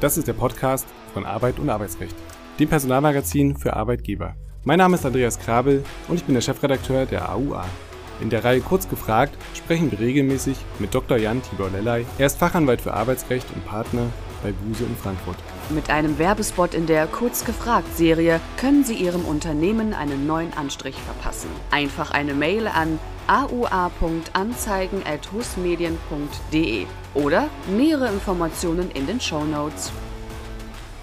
Das ist der Podcast von Arbeit und Arbeitsrecht, dem Personalmagazin für Arbeitgeber. Mein Name ist Andreas Krabel und ich bin der Chefredakteur der AUA. In der Reihe Kurz gefragt sprechen wir regelmäßig mit Dr. Jan Tibor Lellay. Er ist Fachanwalt für Arbeitsrecht und Partner bei Buse in Frankfurt. Mit einem Werbespot in der Kurz gefragt Serie können Sie Ihrem Unternehmen einen neuen Anstrich verpassen. Einfach eine Mail an aua.anzeigen.husmedien.de oder nähere Informationen in den Show Notes.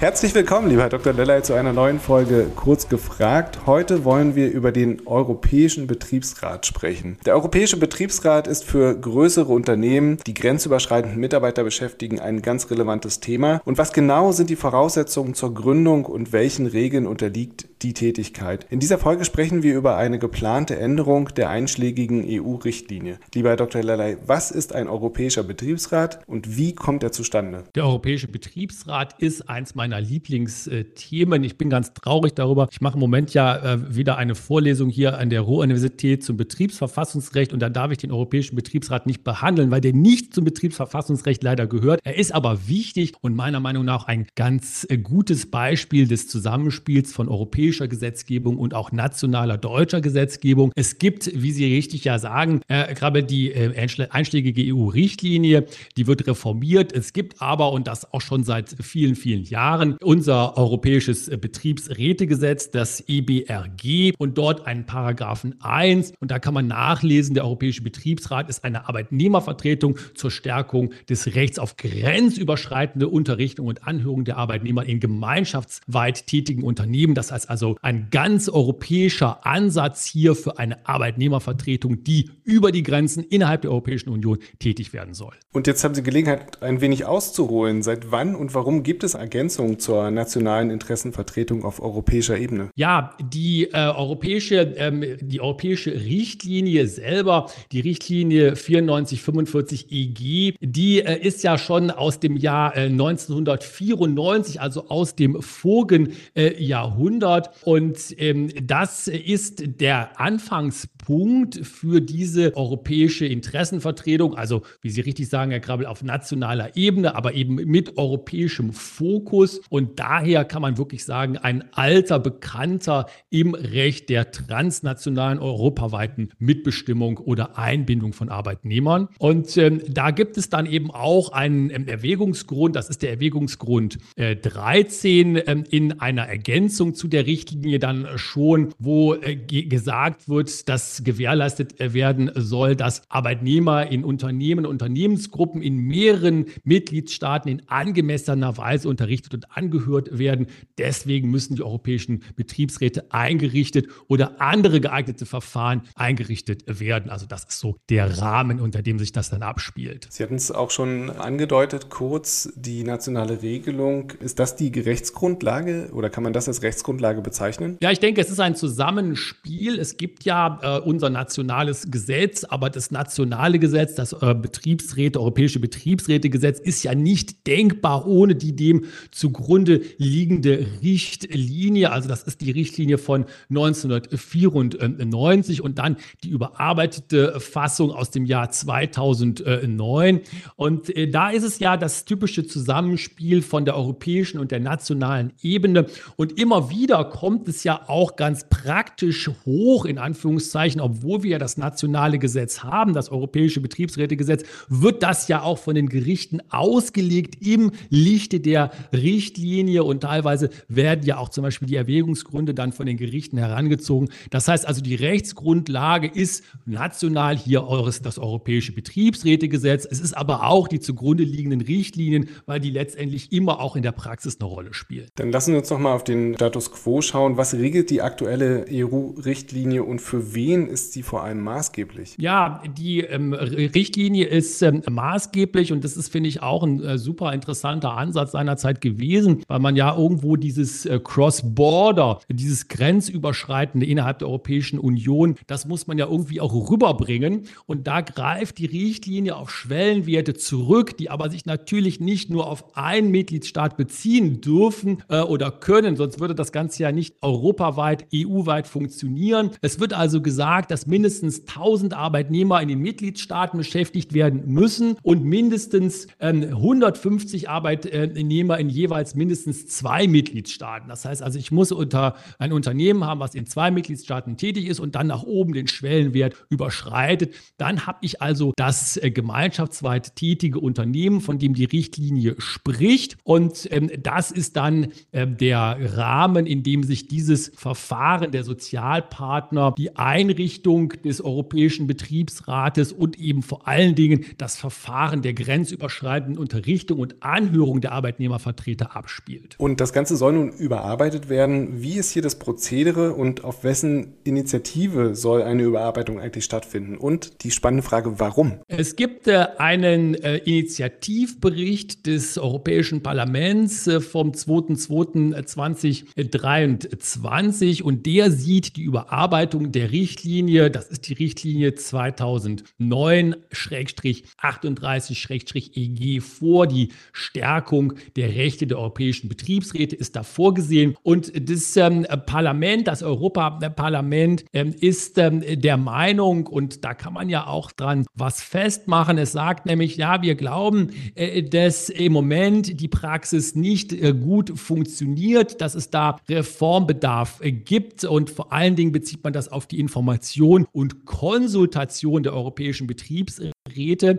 Herzlich willkommen, lieber Herr Dr. Lellay, zu einer neuen Folge Kurz gefragt. Heute wollen wir über den Europäischen Betriebsrat sprechen. Der Europäische Betriebsrat ist für größere Unternehmen, die grenzüberschreitend Mitarbeiter beschäftigen, ein ganz relevantes Thema. Und was genau sind die Voraussetzungen zur Gründung und welchen Regeln unterliegt die Tätigkeit? In dieser Folge sprechen wir über eine geplante Änderung der einschlägigen EU-Richtlinie. Lieber Herr Dr. Lellay, was ist ein Europäischer Betriebsrat und wie kommt er zustande? Der Europäische Betriebsrat ist eins meiner meiner Lieblingsthemen. Ich bin ganz traurig darüber. Ich mache im Moment ja äh, wieder eine Vorlesung hier an der Ruhr-Universität zum Betriebsverfassungsrecht und da darf ich den Europäischen Betriebsrat nicht behandeln, weil der nicht zum Betriebsverfassungsrecht leider gehört. Er ist aber wichtig und meiner Meinung nach ein ganz äh, gutes Beispiel des Zusammenspiels von europäischer Gesetzgebung und auch nationaler deutscher Gesetzgebung. Es gibt, wie Sie richtig ja sagen, äh, gerade die äh, einschlägige EU-Richtlinie, die wird reformiert. Es gibt aber, und das auch schon seit vielen, vielen Jahren, Jahren unser europäisches äh, Betriebsrätegesetz, das EBRG, und dort einen Paragraphen 1. Und da kann man nachlesen, der Europäische Betriebsrat ist eine Arbeitnehmervertretung zur Stärkung des Rechts auf grenzüberschreitende Unterrichtung und Anhörung der Arbeitnehmer in gemeinschaftsweit tätigen Unternehmen. Das heißt also ein ganz europäischer Ansatz hier für eine Arbeitnehmervertretung, die über die Grenzen innerhalb der Europäischen Union tätig werden soll. Und jetzt haben Sie Gelegenheit, ein wenig auszuholen. Seit wann und warum gibt es Ergänzungen zur nationalen Interessenvertretung auf europäischer Ebene? Ja, die äh, europäische, ähm, die europäische Richtlinie selber, die Richtlinie 9445 EG, die äh, ist ja schon aus dem Jahr äh, 1994, also aus dem vorigen äh, Jahrhundert. Und ähm, das ist der Anfangspunkt für diese europäische Interessenvertretung, also wie Sie richtig sagen, Herr Krabbel, auf nationaler Ebene, aber eben mit europäischem Fokus. Und daher kann man wirklich sagen, ein alter Bekannter im Recht der transnationalen, europaweiten Mitbestimmung oder Einbindung von Arbeitnehmern. Und ähm, da gibt es dann eben auch einen ähm, Erwägungsgrund, das ist der Erwägungsgrund äh, 13 ähm, in einer Ergänzung zu der Richtlinie dann schon, wo äh, gesagt wird, dass gewährleistet äh, werden soll, dass Arbeitnehmer in Unternehmen, Unternehmensgruppen in mehreren Mitgliedstaaten in angemessener Weise unterrichtet und angehört werden. Deswegen müssen die europäischen Betriebsräte eingerichtet oder andere geeignete Verfahren eingerichtet werden. Also das ist so der Rahmen, unter dem sich das dann abspielt. Sie hatten es auch schon angedeutet, kurz die nationale Regelung. Ist das die Rechtsgrundlage oder kann man das als Rechtsgrundlage bezeichnen? Ja, ich denke, es ist ein Zusammenspiel. Es gibt ja äh, unser nationales Gesetz, aber das nationale Gesetz, das äh, Betriebsräte, Europäische Betriebsrätegesetz, ist ja nicht denkbar, ohne die dem zugrunde liegende Richtlinie. Also das ist die Richtlinie von 1994 und dann die überarbeitete Fassung aus dem Jahr 2009. Und äh, da ist es ja das typische Zusammenspiel von der europäischen und der nationalen Ebene. Und immer wieder kommt es ja auch ganz praktisch hoch, in Anführungszeichen, obwohl wir ja das nationale Gesetz haben, das europäische Betriebsrätegesetz, wird das ja auch von den Gerichten ausgelegt im Lichte der Richtlinie Richtlinie und teilweise werden ja auch zum Beispiel die Erwägungsgründe dann von den Gerichten herangezogen. Das heißt also, die Rechtsgrundlage ist national hier eures, das Europäische Betriebsrätegesetz. Es ist aber auch die zugrunde liegenden Richtlinien, weil die letztendlich immer auch in der Praxis eine Rolle spielen. Dann lassen wir uns noch mal auf den Status quo schauen. Was regelt die aktuelle EU-Richtlinie und für wen ist sie vor allem maßgeblich? Ja, die ähm, Richtlinie ist ähm, maßgeblich und das ist, finde ich, auch ein äh, super interessanter Ansatz seinerzeit gewesen gewesen, weil man ja irgendwo dieses äh, Cross-Border, dieses Grenzüberschreitende innerhalb der Europäischen Union, das muss man ja irgendwie auch rüberbringen. Und da greift die Richtlinie auf Schwellenwerte zurück, die aber sich natürlich nicht nur auf einen Mitgliedstaat beziehen dürfen äh, oder können, sonst würde das Ganze ja nicht europaweit, EU-weit funktionieren. Es wird also gesagt, sagt, dass mindestens 1000 Arbeitnehmer in den Mitgliedstaaten beschäftigt werden müssen und mindestens ähm, 150 Arbeitnehmer in jeweils mindestens zwei Mitgliedstaaten. Das heißt also, ich muss unter ein Unternehmen haben, was in zwei Mitgliedstaaten tätig ist und dann nach oben den Schwellenwert überschreitet. Dann habe ich also das äh, gemeinschaftsweit tätige Unternehmen, von dem die Richtlinie spricht. Und ähm, das ist dann äh, der Rahmen, in dem sich dieses Verfahren der Sozialpartner, die Einrichtung des Europäischen Betriebsrates und eben vor allen Dingen das Verfahren der grenzüberschreitenden Unterrichtung und Anhörung der Arbeitnehmervertreter abspielt. Und das Ganze soll nun überarbeitet werden. Wie ist hier das Prozedere und auf wessen Initiative soll eine Überarbeitung eigentlich stattfinden? Und die spannende Frage, warum? Es gibt äh, einen äh, Initiativbericht des Europäischen Parlaments äh, vom 2.2.2023 und der sieht die Überarbeitung der Richtlinie, das ist die Richtlinie 2009-38-EG vor, die Stärkung der Rechte der europäischen Betriebsräte ist da vorgesehen und das ähm, Parlament, das Europaparlament ähm, ist ähm, der Meinung und da kann man ja auch dran was festmachen. Es sagt nämlich, ja, wir glauben, äh, dass im Moment die Praxis nicht äh, gut funktioniert, dass es da Reformbedarf äh, gibt und vor allen Dingen bezieht man das auf die Information und Konsultation der europäischen Betriebsräte.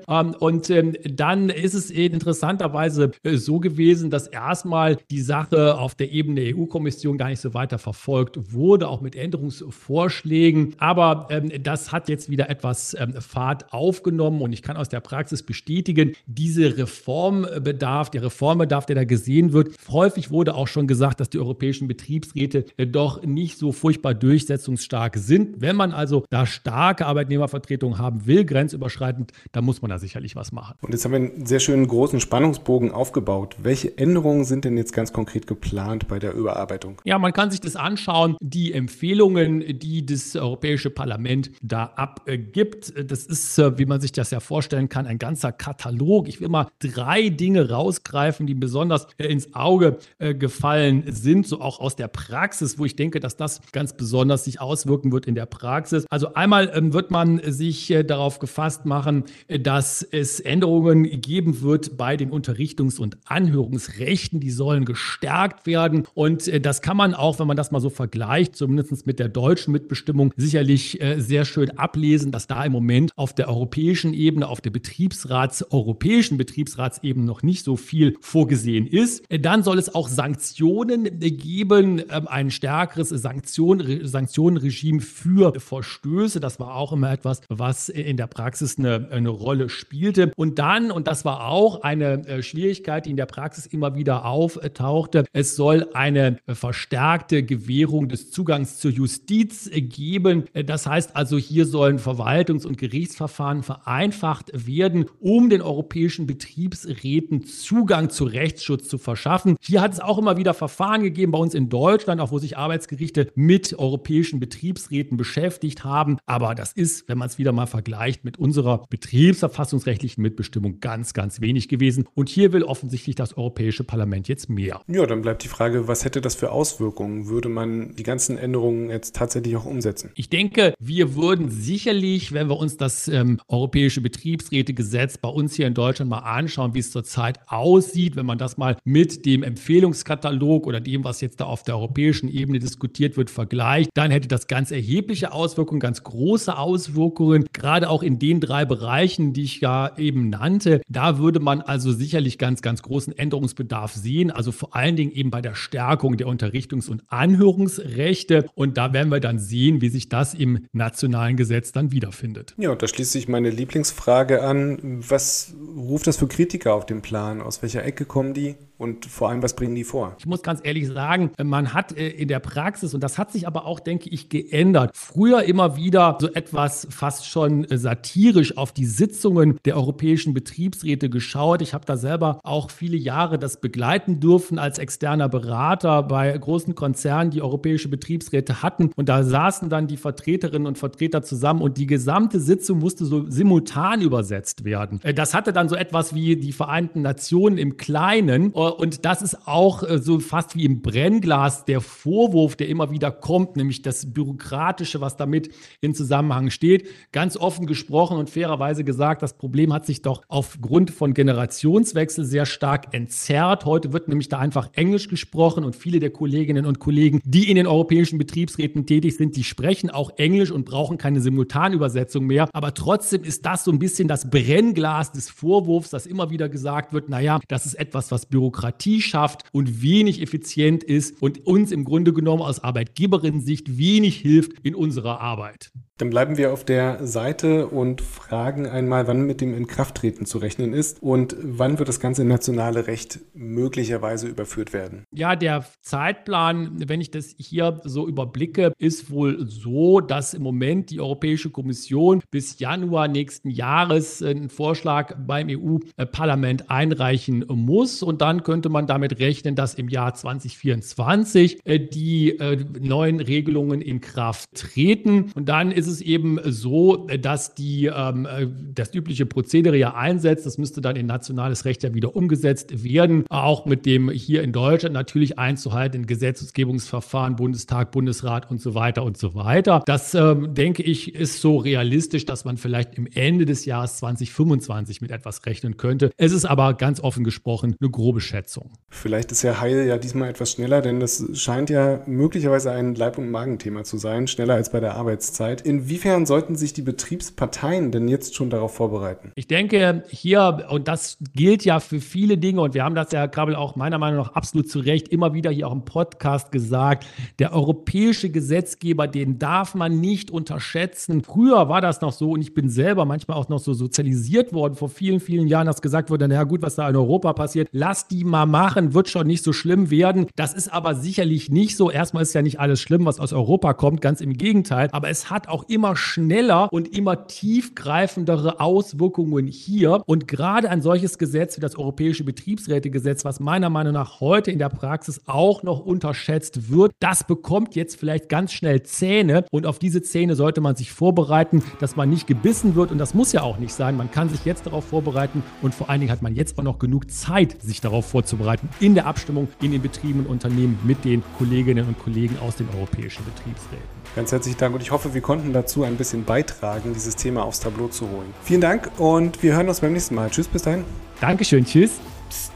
Ähm, und ähm, dann ist es interessanterweise so gewesen, dass erstmal die Sache auf der Ebene der EU-Kommission gar nicht so weiter verfolgt wurde, auch mit Änderungsvorschlägen. Aber ähm, das hat jetzt wieder etwas Fahrt aufgenommen und ich kann aus der Praxis bestätigen, diese Reformbedarf, der Reformbedarf, der da gesehen wird, häufig wurde auch schon gesagt, dass die europäischen Betriebsräte äh, doch nicht so furchtbar durchsetzungsstark sind. Wenn man also da starke Arbeitnehmervertretung haben will, grenzüberschreitend, dann muss man da sicherlich was machen. Und jetzt haben wir einen sehr schönen großen Spannungsbogen aufgebaut. Welche Änderungen sind denn jetzt ganz konkret geplant bei der Überarbeitung? Ja, man kann sich das anschauen. Die Empfehlungen, die das Europäische Parlament da abgibt, das ist, äh, wie man sich das ja vorstellen kann, ein ganzer Katalog. Ich will mal drei Dinge rausgreifen, die besonders äh, ins Auge äh, gefallen sind, so auch aus der Praxis, wo ich denke, dass das ganz besonders sich auswirken wird in der Praxis. Also einmal ähm, wird man sich darauf gefasst machen, dass es Änderungen geben wird bei den Unterrichtungs- und Anhörungsrechten. Die sollen gestärkt werden. Und äh, das kann man auch, wenn man das mal so vergleicht, zumindest mit der deutschen Mitbestimmung, sicherlich äh, sehr schön ablesen, dass da im Moment auf der europäischen Ebene, auf der Betriebsrats, europäischen Betriebsratsebene noch nicht so viel vorgesehen ist. Äh, dann soll es auch Sanktionen geben, ähm, ein stärkeres Sanktion, Sanktionenregime für Verstöße. Das war auch immer etwas, was in der Praxis eine, eine Rolle spielte. Und dann, und das war auch eine äh, Schwierigkeit, die in der Praxis immer wieder auftauchte, es soll eine verstärkte Gewährung des Zugangs zur Justiz geben. Das heißt also, hier sollen Verwaltungs- und Gerichtsverfahren vereinfacht werden, um den europäischen Betriebsräten Zugang zu Rechtsschutz zu verschaffen. Hier hat es auch immer wieder Verfahren gegeben bei uns in Deutschland, auch wo sich Arbeitsgerichte mit europäischen Betriebsräten beschäftigt haben. Aber das ist, wenn man es wieder mal vergleicht mit unserer betriebsverfassungsrechtlichen Mitbestimmung ganz, ganz wenig gewesen. Und hier will offensichtlich das Europäische Parlament jetzt mehr. Ja, dann bleibt die Frage, was hätte das für Auswirkungen? Würde man die ganzen Änderungen jetzt tatsächlich auch umsetzen? Ich denke, wir würden sicherlich, wenn wir uns das ähm, Europäische Betriebsrätegesetz bei uns hier in Deutschland mal anschauen, wie es zurzeit aussieht, wenn man das mal mit dem Empfehlungskatalog oder dem, was jetzt da auf der europäischen Ebene diskutiert wird, vergleicht, dann hätte das ganz erhebliche Auswirkungen, ganz große Auswirkungen, gerade auch in den drei Bereichen, Bereichen, die ich ja eben nannte, da würde man also sicherlich ganz, ganz großen Änderungsbedarf sehen. Also vor allen Dingen eben bei der Stärkung der Unterrichtungs- und Anhörungsrechte. Und da werden wir dann sehen, wie sich das im nationalen Gesetz dann wiederfindet. Ja, und da schließt sich meine Lieblingsfrage an. Was ruft das für Kritiker auf den Plan? Aus welcher Ecke kommen die? Und vor allem, was bringen die vor? Ich muss ganz ehrlich sagen, man hat äh, in der Praxis, und das hat sich aber auch, denke ich, geändert, früher immer wieder so etwas fast schon äh, satirisch auf die Sitzungen der europäischen Betriebsräte geschaut. Ich habe da selber auch viele Jahre das begleiten dürfen als externer Berater bei großen Konzernen, die europäische Betriebsräte hatten. Und da saßen dann die Vertreterinnen und Vertreter zusammen und die gesamte Sitzung musste so simultan übersetzt werden. Äh, das hatte dann so etwas wie die Vereinten Nationen im Kleinen und das ist auch äh, so fast wie im Brennglas der Vorwurf, der immer wieder kommt, nämlich das Bürokratische, was damit in Zusammenhang steht. Ganz offen gesprochen und fairerweise gesagt, das Problem hat sich doch aufgrund von Generationswechsel sehr stark entzerrt. Heute wird nämlich da einfach Englisch gesprochen und viele der Kolleginnen und Kollegen, die in den europäischen Betriebsräten tätig sind, die sprechen auch Englisch und brauchen keine Simultanübersetzung mehr. Aber trotzdem ist das so ein bisschen das Brennglas des Vorwurfs, dass immer wieder gesagt wird, naja, das ist etwas, was Bürokratie schafft und wenig effizient ist und uns im Grunde genommen aus Arbeitgeberinnen-Sicht wenig hilft in unserer Arbeit. Dann bleiben wir auf der Seite und fragen einmal, wann mit dem Inkrafttreten zu rechnen ist und wann wird das ganze nationale Recht möglicherweise überführt werden. Ja, der Zeitplan, wenn ich das hier so überblicke, ist wohl so, dass im Moment die Europäische Kommission bis Januar nächsten Jahres einen Vorschlag beim EU-Parlament einreichen muss. Und dann könnte man damit rechnen, dass im Jahr 2024 äh, die äh, neuen Regelungen in Kraft treten. Und dann ist es eben so, dass die, ähm, äh, das übliche Prozedere ja einsetzt. Das müsste dann in nationales Recht ja wieder umgesetzt werden. Auch mit dem hier in Deutschland natürlich einzuhalten, Gesetzgebungsverfahren, Bundestag, Bundesrat und so weiter und so weiter. Das, ähm, denke ich, ist so realistisch, dass man vielleicht im Ende des Jahres 2025 mit etwas rechnen könnte. Es ist aber ganz offen gesprochen eine grobe Schätzung. Vielleicht ist ja Heil ja diesmal etwas schneller, denn das scheint ja möglicherweise ein Leib- und Magenthema zu sein, schneller als bei der Arbeitszeit. In Inwiefern sollten sich die Betriebsparteien denn jetzt schon darauf vorbereiten? Ich denke, hier, und das gilt ja für viele Dinge, und wir haben das ja, Krabbel, auch meiner Meinung nach absolut zu Recht immer wieder hier auch im Podcast gesagt, der europäische Gesetzgeber, den darf man nicht unterschätzen. Früher war das noch so, und ich bin selber manchmal auch noch so sozialisiert worden, vor vielen, vielen Jahren, dass gesagt wurde, naja gut, was da in Europa passiert, lass die mal machen, wird schon nicht so schlimm werden. Das ist aber sicherlich nicht so. Erstmal ist ja nicht alles schlimm, was aus Europa kommt, ganz im Gegenteil. Aber es hat auch immer schneller und immer tiefgreifendere Auswirkungen hier. Und gerade ein solches Gesetz wie das Europäische Betriebsrätegesetz, was meiner Meinung nach heute in der Praxis auch noch unterschätzt wird, das bekommt jetzt vielleicht ganz schnell Zähne. Und auf diese Zähne sollte man sich vorbereiten, dass man nicht gebissen wird. Und das muss ja auch nicht sein. Man kann sich jetzt darauf vorbereiten. Und vor allen Dingen hat man jetzt auch noch genug Zeit, sich darauf vorzubereiten in der Abstimmung in den Betrieben und Unternehmen mit den Kolleginnen und Kollegen aus den europäischen Betriebsräten. Ganz herzlichen Dank und ich hoffe, wir konnten dazu ein bisschen beitragen, dieses Thema aufs Tableau zu holen. Vielen Dank und wir hören uns beim nächsten Mal. Tschüss, bis dahin. Dankeschön, tschüss. Psst,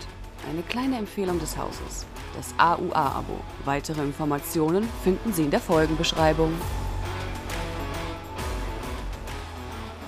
eine kleine Empfehlung des Hauses. Das AUA-Abo. Weitere Informationen finden Sie in der Folgenbeschreibung.